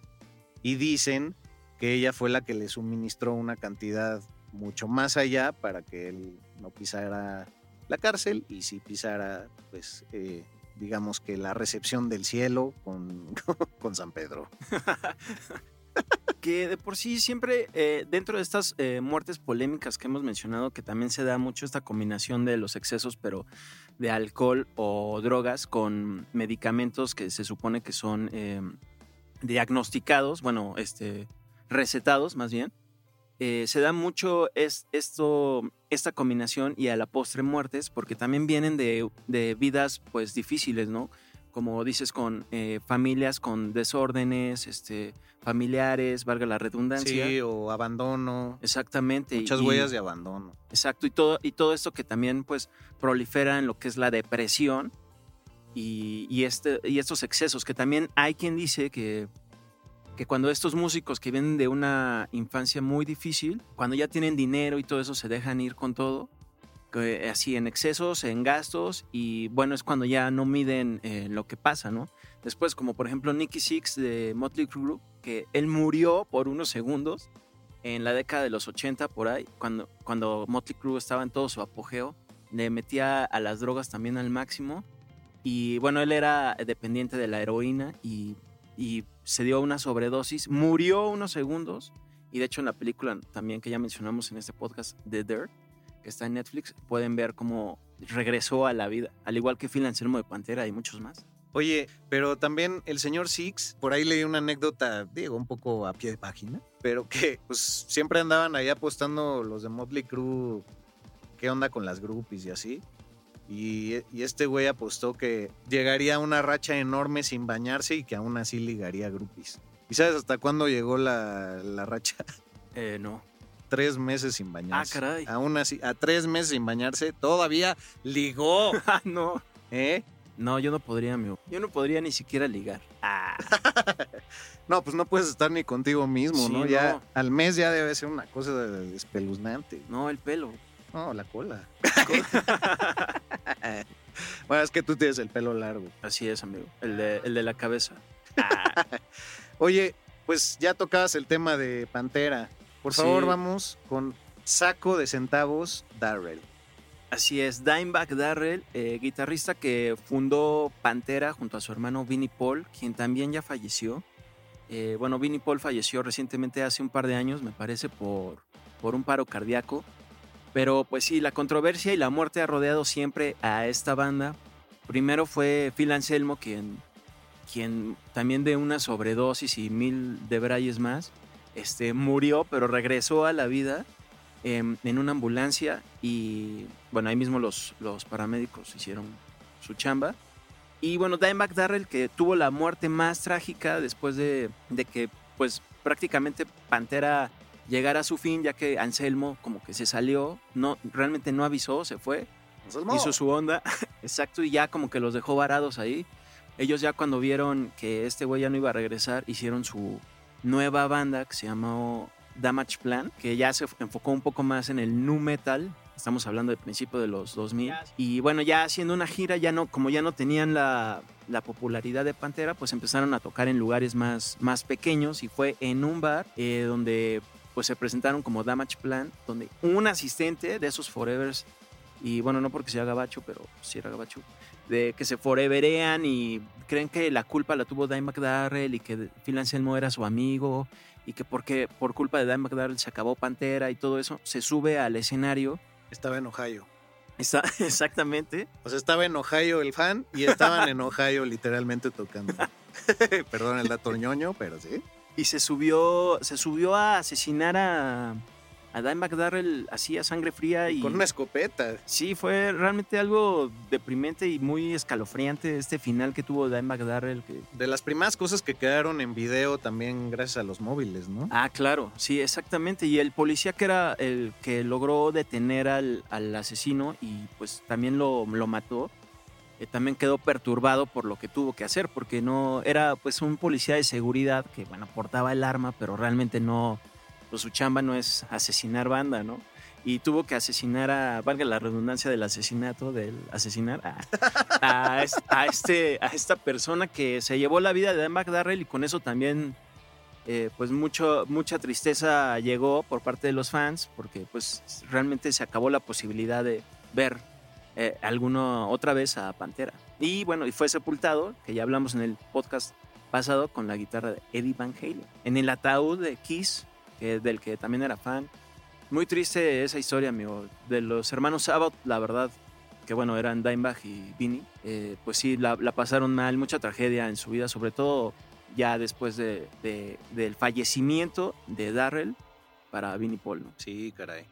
y dicen que ella fue la que le suministró una cantidad mucho más allá para que él no pisara la cárcel y si pisara, pues, eh, digamos que la recepción del cielo con, <laughs> con San Pedro. <laughs> que de por sí siempre eh, dentro de estas eh, muertes polémicas que hemos mencionado, que también se da mucho esta combinación de los excesos, pero de alcohol o drogas con medicamentos que se supone que son eh, diagnosticados, bueno, este, recetados más bien. Eh, se da mucho es, esto, esta combinación y a la postre muertes, porque también vienen de, de vidas pues difíciles, ¿no? Como dices, con eh, familias con desórdenes, este, familiares, valga la redundancia. Sí, o abandono. Exactamente. Muchas y- huellas de abandono. Exacto, y todo, y todo esto que también pues prolifera en lo que es la depresión y, y este, y estos excesos, que también hay quien dice que, que cuando estos músicos que vienen de una infancia muy difícil, cuando ya tienen dinero y todo eso, se dejan ir con todo, que así en excesos, en gastos, y bueno, es cuando ya no miden eh, lo que pasa, ¿no? Después, como por ejemplo Nicky Six de Motley Crue, que él murió por unos segundos en la década de los 80 por ahí, cuando, cuando Motley Crue estaba en todo su apogeo, le metía a las drogas también al máximo. Y bueno, él era dependiente de la heroína y, y se dio una sobredosis, murió unos segundos. Y de hecho en la película también que ya mencionamos en este podcast, The Dirt, que está en Netflix, pueden ver cómo regresó a la vida, al igual que Phil Anselmo de Pantera y muchos más. Oye, pero también el señor Six, por ahí leí una anécdota, digo, un poco a pie de página, pero que pues siempre andaban ahí apostando los de Motley Crue, qué onda con las groupies y así. Y, y este güey apostó que llegaría a una racha enorme sin bañarse y que aún así ligaría groupies. ¿Y sabes hasta cuándo llegó la, la racha? Eh, no. Tres meses sin bañarse. Ah, caray. Aún así, a tres meses sin bañarse, todavía ligó. <laughs> Ah, no. ¿Eh? No, yo no podría, amigo. Yo no podría ni siquiera ligar. Ah. <laughs> No, pues no puedes estar ni contigo mismo, Sí, ¿no? Ya no. al mes ya debe ser una cosa espeluznante. No, el pelo. No, la cola. <laughs> bueno, es que tú tienes el pelo largo. Así es, amigo. El de, el de la cabeza. <laughs> Oye, pues ya tocabas el tema de Pantera. Por Sí. favor, vamos con Saco de Centavos Darrell. Así es, Dimebag Darrell, eh, guitarrista que fundó Pantera junto a su hermano Vinnie Paul, quien también ya falleció. Eh, bueno, Vinnie Paul falleció recientemente hace un par de años, me parece, por, por un paro cardíaco. Pero pues sí, la controversia y la muerte ha rodeado siempre a esta banda. Primero fue Phil Anselmo, quien, quien también de una sobredosis y mil de brayes más, este, murió, pero regresó a la vida em, en una ambulancia y bueno, ahí mismo los, los paramédicos hicieron su chamba. Y bueno, Dimebag Darrell que tuvo la muerte más trágica después de, de que pues prácticamente Pantera llegara a su fin, ya que Anselmo como que se salió, no, realmente no avisó, se fue, Anselmo. hizo su onda, <laughs> exacto, y ya como que los dejó varados ahí. Ellos ya cuando vieron que este güey ya no iba a regresar, hicieron su nueva banda que se llamó Damage Plan, que ya se enfocó un poco más en el nu metal. Estamos hablando del principio de los 2000. Y bueno, ya haciendo una gira, ya no, como ya no tenían la, la popularidad de Pantera, pues empezaron a tocar en lugares más, más pequeños y fue en un bar eh, donde pues se presentaron como Damage Plan, donde un asistente de esos Forevers, y bueno, no porque sea gabacho, pero sí era gabacho, de que se foreverean y creen que la culpa la tuvo Dimebag Darrell y que Phil Anselmo era su amigo y que porque por culpa de Dimebag Darrell se acabó Pantera y todo eso, se sube al escenario. Estaba en Ohio. Está, <laughs> exactamente. O sea, estaba en Ohio el fan y estaban en <laughs> Ohio literalmente tocando. <laughs> Perdón el dato ñoño, pero sí. Y se subió, se subió a asesinar a, a Dimebag Darrell así a sangre fría y Con una escopeta. Sí, fue realmente algo deprimente y muy escalofriante este final que tuvo Dimebag Darrell. Que... De las primeras cosas que quedaron en video también gracias a los móviles, ¿no? Ah, claro, sí, exactamente. Y el policía que era el que logró detener al, al asesino y pues también lo, lo mató, eh, también quedó perturbado por lo que tuvo que hacer, porque no era pues un policía de seguridad que, bueno, portaba el arma, pero realmente no, pues su chamba no es asesinar banda, ¿no? Y tuvo que asesinar a, valga la redundancia del asesinato, del asesinar a, a, es- a este, a esta persona que se llevó la vida de Dan Darrell y con eso también eh, pues mucho, mucha tristeza llegó por parte de los fans porque pues realmente se acabó la posibilidad de ver eh, alguno otra vez a Pantera. Y bueno, y fue sepultado, que ya hablamos en el podcast pasado, con la guitarra de Eddie Van Halen. En el ataúd de Kiss, que, del que también era fan. Muy triste esa historia, amigo. De los hermanos Sabbath, la verdad, que bueno, eran Dimebag y Vinny, eh, pues sí, la, pasaron mal, mucha tragedia en su vida, sobre todo ya después de, de- del fallecimiento de Darrell para Vinny Paul, ¿no? Sí, caray.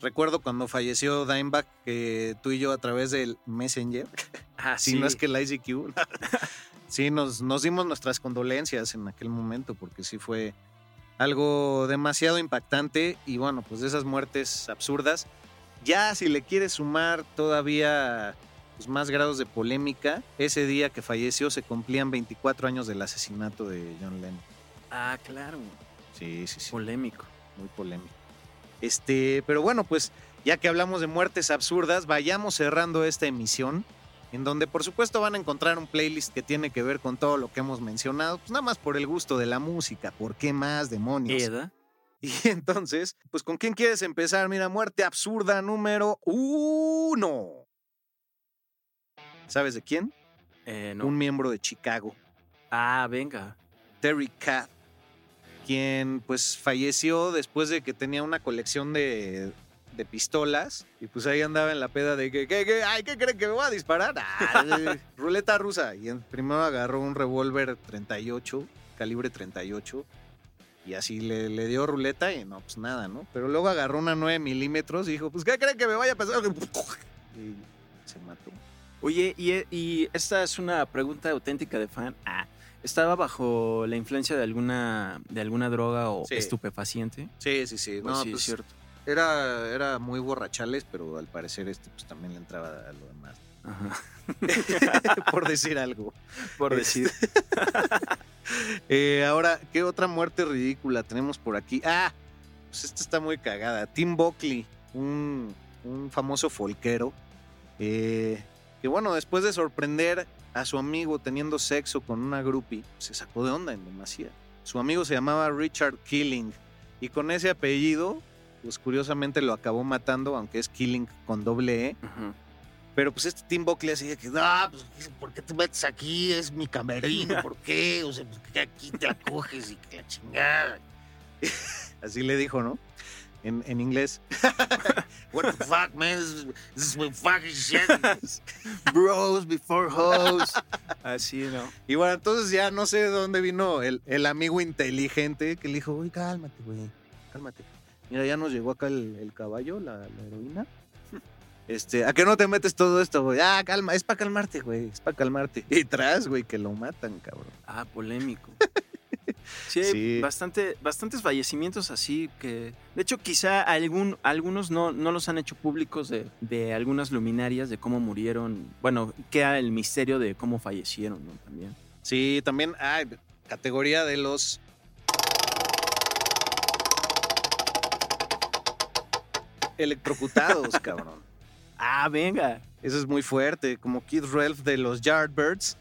Recuerdo cuando falleció Dimebag que tú y yo a través del Messenger, <laughs> Ah, si no es que el ICQ, <laughs> sí, nos, nos dimos nuestras condolencias en aquel momento porque sí fue algo demasiado impactante y bueno, pues de esas muertes absurdas. Ya si le quieres sumar todavía pues, más grados de polémica, ese día que falleció se cumplían 24 años del asesinato de John Lennon. Ah, claro. Sí, sí, sí. Polémico. Muy polémico. Este, pero bueno, pues ya que hablamos de muertes absurdas, vayamos cerrando esta emisión, en donde por supuesto van a encontrar un playlist que tiene que ver con todo lo que hemos mencionado, pues nada más por el gusto de la música, ¿por qué más demonios? Eda. Y <laughs> entonces, pues ¿con quién quieres empezar? Mira, muerte absurda número uno. ¿Sabes de quién? Eh, no. Un miembro de Chicago. Ah, venga. Terry Cat, quien pues falleció después de que tenía una colección de, de pistolas y pues ahí andaba en la peda de que, que, que, ay, ¿qué creen que me voy a disparar? Ah, <laughs> ruleta rusa. Y en- primero agarró un revólver 38, calibre 38, y así le, le dio ruleta y no, pues nada, ¿no? Pero luego agarró una 9 milímetros y dijo, pues ¿qué creen que me vaya a pasar? <laughs> Y se mató. Oye, y, y esta es una pregunta auténtica de fan. Ah, ¿Estaba bajo la influencia de alguna, de alguna droga o Sí. estupefaciente? Sí, sí, sí. Pues No, sí, pues, es cierto. Era, era muy borrachales, pero al parecer este pues también le entraba a lo demás. <laughs> <laughs> Por decir algo. Por decir. <laughs> Eh, ahora, ¿qué otra muerte ridícula tenemos por aquí? Ah, pues esta está muy cagada. Tim Buckley, un, un famoso folquero, eh, que bueno, después de sorprender a su amigo teniendo sexo con una groupie, se sacó de onda en demasía. Su amigo se llamaba Richard Killing y con ese apellido, pues curiosamente lo acabó matando, aunque es Killing con doble E. Pero pues este Tim Buckley así de que, Ah, pues, ¿por qué te metes aquí? Es mi camerino, ¿por qué? O sea, pues, que aquí te acoges y que la chingada. <laughs> así le dijo, ¿no? En, en inglés. <laughs> What the fuck, man? This, is my fucking shit. <laughs> Bros before hoes. Así, ¿no? Y bueno, entonces ya no sé de dónde vino el, el amigo inteligente que le dijo, uy, cálmate, güey, cálmate. Mira, ya nos llegó acá el, el caballo, la, la heroína. Este, ¿a qué no te metes todo esto, güey? Ah, calma, es para calmarte, güey, es para calmarte. Y tras, güey, que lo matan, cabrón. Ah, polémico. <laughs> Sí, hay Sí. Bastante, bastantes fallecimientos así que... De hecho, quizá algún, algunos no, no los han hecho públicos de, de algunas luminarias, de cómo murieron. Bueno, queda el misterio de cómo fallecieron, ¿no? También. Sí, también hay categoría de los electrocutados, <laughs> cabrón. Ah, venga. Eso es muy fuerte, como Keith Relf de los Yardbirds,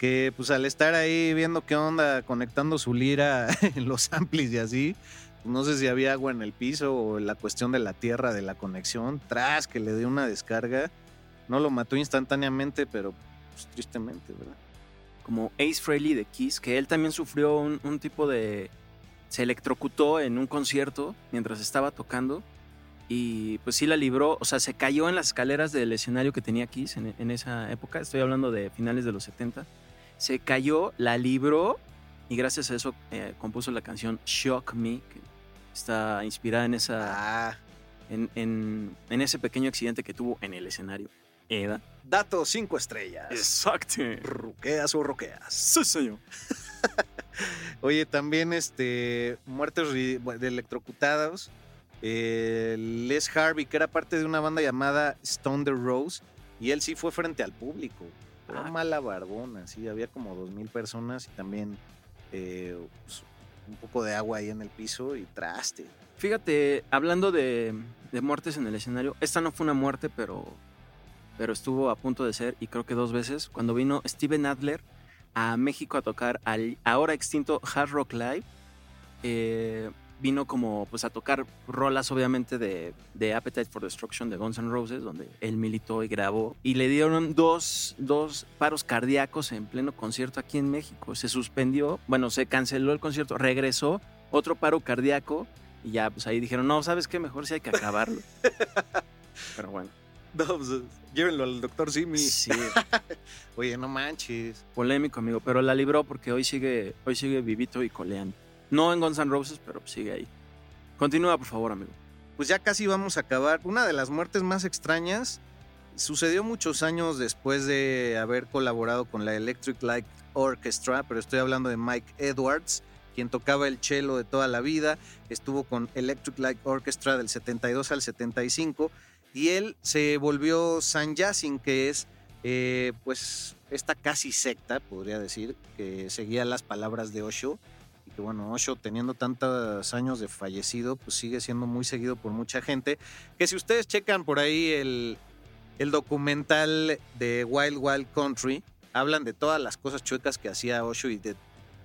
que pues al estar ahí viendo qué onda, conectando su lira <laughs> en los amplis y así, pues, no sé si había agua en el piso o la cuestión de la tierra, de la conexión, tras que le dio una descarga, no lo mató instantáneamente, pero pues, tristemente, ¿verdad? Como Ace Frehley de Kiss, que él también sufrió un, un tipo de... Se electrocutó en un concierto mientras estaba tocando y pues sí la libró, o sea, se cayó en las escaleras del escenario que tenía Kiss en, en esa época, estoy hablando de finales de los 70. Se cayó, la libró y gracias a eso eh, compuso la canción Shock Me, que está inspirada en esa... En, en- en ese pequeño accidente que tuvo en el escenario. Eda. Dato 5 estrellas. Exacto. Ruqueas o roqueas. Sí, señor. <laughs> Oye, también este muertes de electrocutados. Eh, Les Harvey, que era parte de una banda llamada Stone the Rose, y él sí fue frente al público. Era Ah. mala barbona, sí, había como dos mil personas y también eh, pues, un poco de agua ahí en el piso y traste. Fíjate, hablando de, de muertes en el escenario, esta no fue una muerte, pero, pero estuvo a punto de ser, y creo que dos veces, cuando vino Steven Adler a México a tocar al ahora extinto Hard Rock Live. eh, vino como pues a tocar rolas obviamente de, de Appetite for Destruction de Guns N' Roses, donde él militó y grabó. Y le dieron dos, dos paros cardíacos en pleno concierto aquí en México. Se suspendió, bueno, se canceló el concierto, regresó, otro paro cardíaco, y ya pues ahí dijeron, no, ¿sabes qué? Mejor sí hay que acabarlo. <laughs> Pero bueno. No, pues, llévenlo al doctor Simi. Sí. <laughs> Oye, no manches. Polémico, amigo, pero la libró porque hoy sigue, hoy sigue vivito y coleando. No en Guns N' Roses, pero sigue ahí. Continúa, por favor, amigo. Pues ya casi vamos a acabar. Una de las muertes más extrañas sucedió muchos años después de haber colaborado con la Electric Light Orchestra, pero estoy hablando de Mike Edwards, quien tocaba el cello de toda la vida, estuvo con Electric Light Orchestra del 72 al 75 y él se volvió Sanyasin, que es eh, pues esta casi secta, podría decir, que seguía las palabras de Osho que bueno, Osho teniendo tantos años de fallecido, pues sigue siendo muy seguido por mucha gente, que si ustedes checan por ahí el, el documental de Wild Wild Country, hablan de todas las cosas chuecas que hacía Osho y de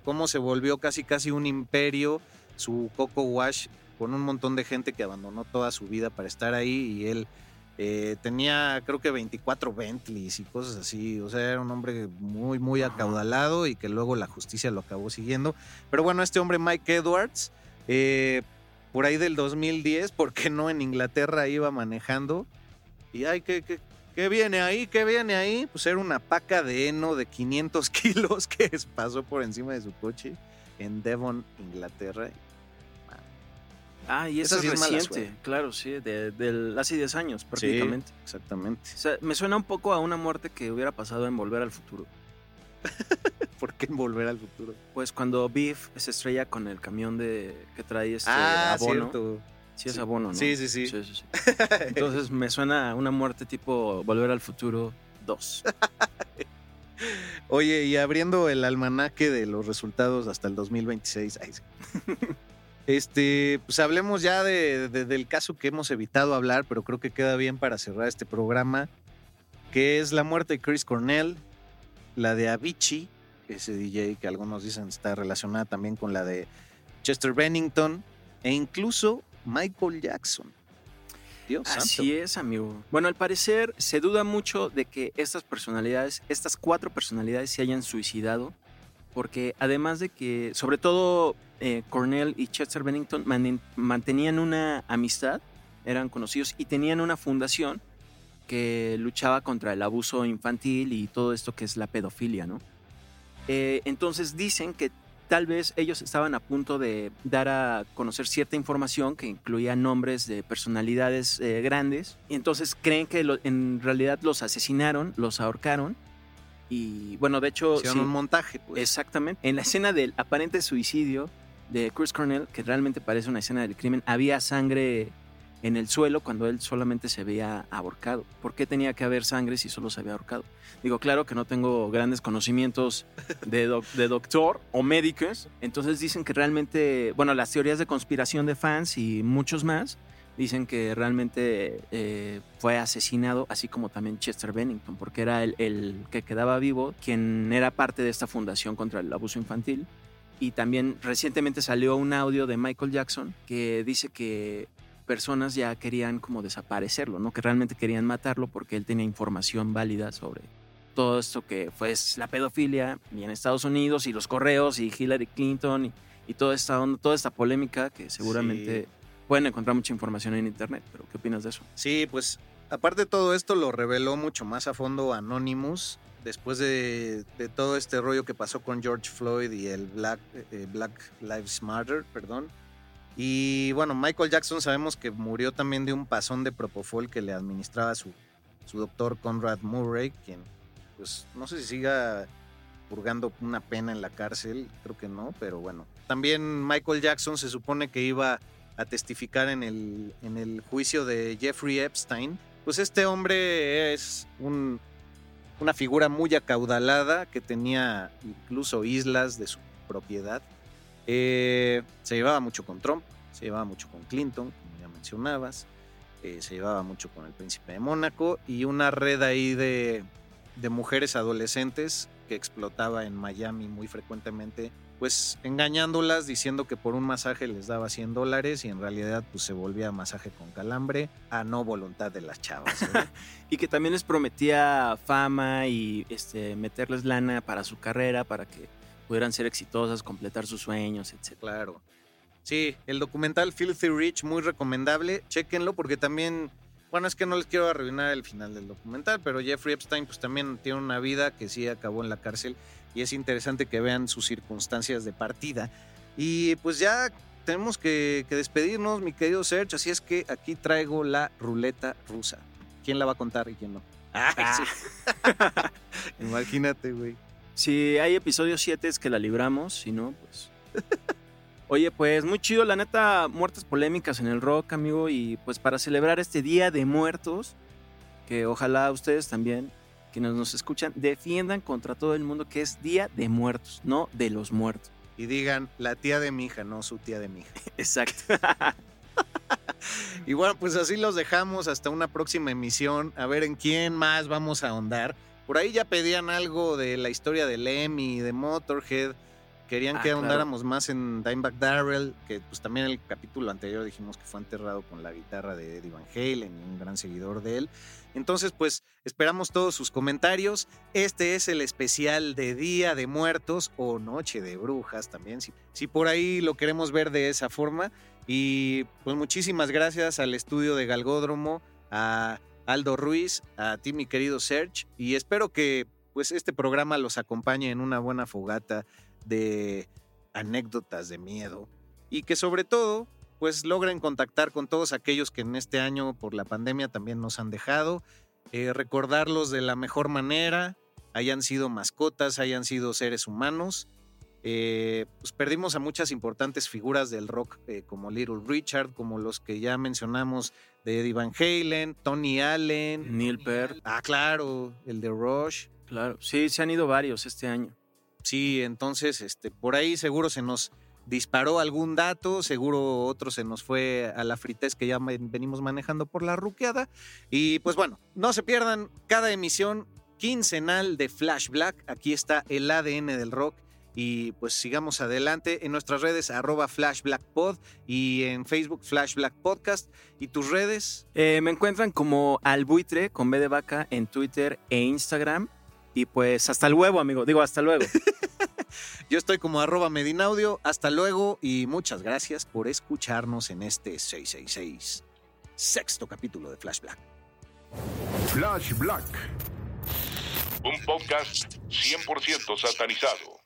cómo se volvió casi casi un imperio su Coco Wash con un montón de gente que abandonó toda su vida para estar ahí y él eh, tenía creo que 24 Bentleys y cosas así, o sea, era un hombre muy, muy acaudalado y que luego la justicia lo acabó siguiendo. Pero bueno, este hombre Mike Edwards, eh, por ahí del 2010, porque no en Inglaterra iba manejando? Y ay, ¿qué, qué, qué viene ahí? ¿Qué viene ahí? Pues era una paca de heno de 500 <laughs> kilos que pasó por encima de su coche en Devon, Inglaterra. Ah, y Esa eso sí es mala reciente, suerte. claro, sí, de, del- hace 10 años prácticamente. exactamente. O sea, me suena un poco a una muerte que hubiera pasado en Volver al Futuro. <laughs> ¿Por qué en Volver al Futuro? Pues cuando Beef se estrella con el camión de que trae este ah, abono. cierto. Sí, es abono, ¿no? Sí, sí, sí. sí, sí, sí. <laughs> Entonces me suena a una muerte tipo Volver al Futuro 2. <laughs> Oye, y abriendo el almanaque de los resultados hasta el 2026. ay, sí. Este, pues hablemos ya de- de- del caso que hemos evitado hablar, pero creo que queda bien para cerrar este programa, que es la muerte de Chris Cornell, la de Avicii, ese DJ que algunos dicen está relacionada también con la de Chester Bennington, e incluso Michael Jackson. Dios Así es, amigo. Bueno, al parecer se duda mucho de que estas personalidades, estas cuatro personalidades se hayan suicidado, porque además de que, sobre todo, eh, Cornell y Chester Bennington mantenían una amistad, eran conocidos y tenían una fundación que luchaba contra el abuso infantil y todo esto que es la pedofilia, ¿no? Eh, entonces dicen que tal vez ellos estaban a punto de dar a conocer cierta información que incluía nombres de personalidades eh, grandes. Y entonces creen que en realidad los asesinaron, los ahorcaron. Y bueno, de hecho... Hicieron sí, un montaje, pues. Exactamente. En la escena del aparente suicidio de Chris Cornell, que realmente parece una escena del crimen, había sangre en el suelo cuando él solamente se había ahorcado. ¿Por qué tenía que haber sangre si solo se había ahorcado? Digo, claro que no tengo grandes conocimientos de, doc- de doctor o médicos, entonces dicen que realmente, bueno, las teorías de conspiración de fans y muchos más dicen que realmente eh, fue asesinado, así como también Chester Bennington, porque era el, que quedaba vivo, quien era parte de esta fundación contra el abuso infantil. Y también recientemente salió un audio de Michael Jackson que dice que personas ya querían como desaparecerlo, ¿no? Que realmente querían matarlo porque él tenía información válida sobre todo esto que fue la pedofilia y en Estados Unidos y los correos y Hillary Clinton y, toda esta toda esta polémica que seguramente. Pueden encontrar mucha información en internet, pero ¿qué opinas de eso? Sí, pues aparte de todo esto lo reveló mucho más a fondo Anonymous después de, de todo este rollo que pasó con George Floyd y el Black, eh, Black Lives Matter, perdón. Y bueno, Michael Jackson sabemos que murió también de un pasón de propofol que le administraba su, su doctor Conrad Murray, quien pues no sé si siga purgando una pena en la cárcel, creo que no, pero bueno. También Michael Jackson se supone que iba a testificar en el, en el juicio de Jeffrey Epstein. Pues este hombre es un- una figura muy acaudalada que tenía incluso islas de su propiedad. Eh, se llevaba mucho con Trump, se llevaba mucho con Clinton, como ya mencionabas, eh, se llevaba mucho con el príncipe de Mónaco y una red ahí de, de mujeres adolescentes que explotaba en Miami muy frecuentemente, pues engañándolas diciendo que por un masaje les daba 100 dólares y en realidad pues se volvía masaje con calambre a no voluntad de las chavas. ¿eh? <laughs> Y que también les prometía fama y este, meterles lana para su carrera, para que pudieran ser exitosas, completar sus sueños, etc. Claro. Sí, el documental Filthy Rich, muy recomendable. Chéquenlo porque también, bueno, es que no les quiero arruinar el final del documental, pero Jeffrey Epstein pues también tiene una vida que sí acabó en la cárcel y es interesante que vean sus circunstancias de partida. Y pues ya tenemos que, que despedirnos, mi querido Serge, así es que aquí traigo la ruleta rusa. ¿Quién la va a contar y quién no? Ay, sí. <laughs> Imagínate, güey. Si hay episodio 7 es que la libramos, si no, pues... <laughs> Oye, pues muy chido, la neta, muertes polémicas en el rock, amigo, y pues para celebrar este Día de Muertos, que ojalá ustedes también, quienes nos escuchan, defiendan contra todo el mundo que es Día de Muertos, no de los muertos. Y digan, la tía de mi hija, no su tía de mi hija. <laughs> Exacto. <laughs> Y bueno, pues así los dejamos hasta una próxima emisión. A ver en quién más vamos a ahondar. Por ahí ya pedían algo de la historia de Lemmy, de Motorhead. Querían Ah, que claro. ahondáramos más en Dimebag Darrell, que pues también en el capítulo anterior dijimos que fue enterrado con la guitarra de Eddie Van Halen y un gran seguidor de él. Entonces, pues esperamos todos sus comentarios. Este es el especial de Día de Muertos o Noche de Brujas también, si, si por ahí lo queremos ver de esa forma. Y pues muchísimas gracias al estudio de Galgódromo, a Aldo Ruiz, a ti mi querido Serge, y espero que pues este programa los acompañe en una buena fogata de anécdotas de miedo y que sobre todo pues logren contactar con todos aquellos que en este año por la pandemia también nos han dejado, eh, recordarlos de la mejor manera, hayan sido mascotas, hayan sido seres humanos. Eh, pues perdimos a muchas importantes figuras del rock eh, como Little Richard, como los que ya mencionamos de Eddie Van Halen, Tony Allen, Neil Peart. Ah, claro, el de Rush. Claro, sí, se han ido varios este año. Sí, entonces, este, por ahí seguro se nos disparó algún dato, seguro otro se nos fue a la fritez que ya venimos manejando por la ruqueada. Y pues bueno, no se pierdan cada emisión quincenal de Flash Black. Aquí está el ADN del rock y pues sigamos adelante en nuestras redes arroba Flash Black Pod y en Facebook Flash Black Podcast. ¿Y tus redes? Eh, me encuentran como Albuitre con B de vaca en Twitter e Instagram. Y pues hasta luego, amigo. Digo, hasta luego. <laughs> Yo estoy como arroba Medinaudio. Hasta luego y muchas gracias por escucharnos en este 666 sexto capítulo de Flash Black. Flash Black. Un podcast 100% satanizado.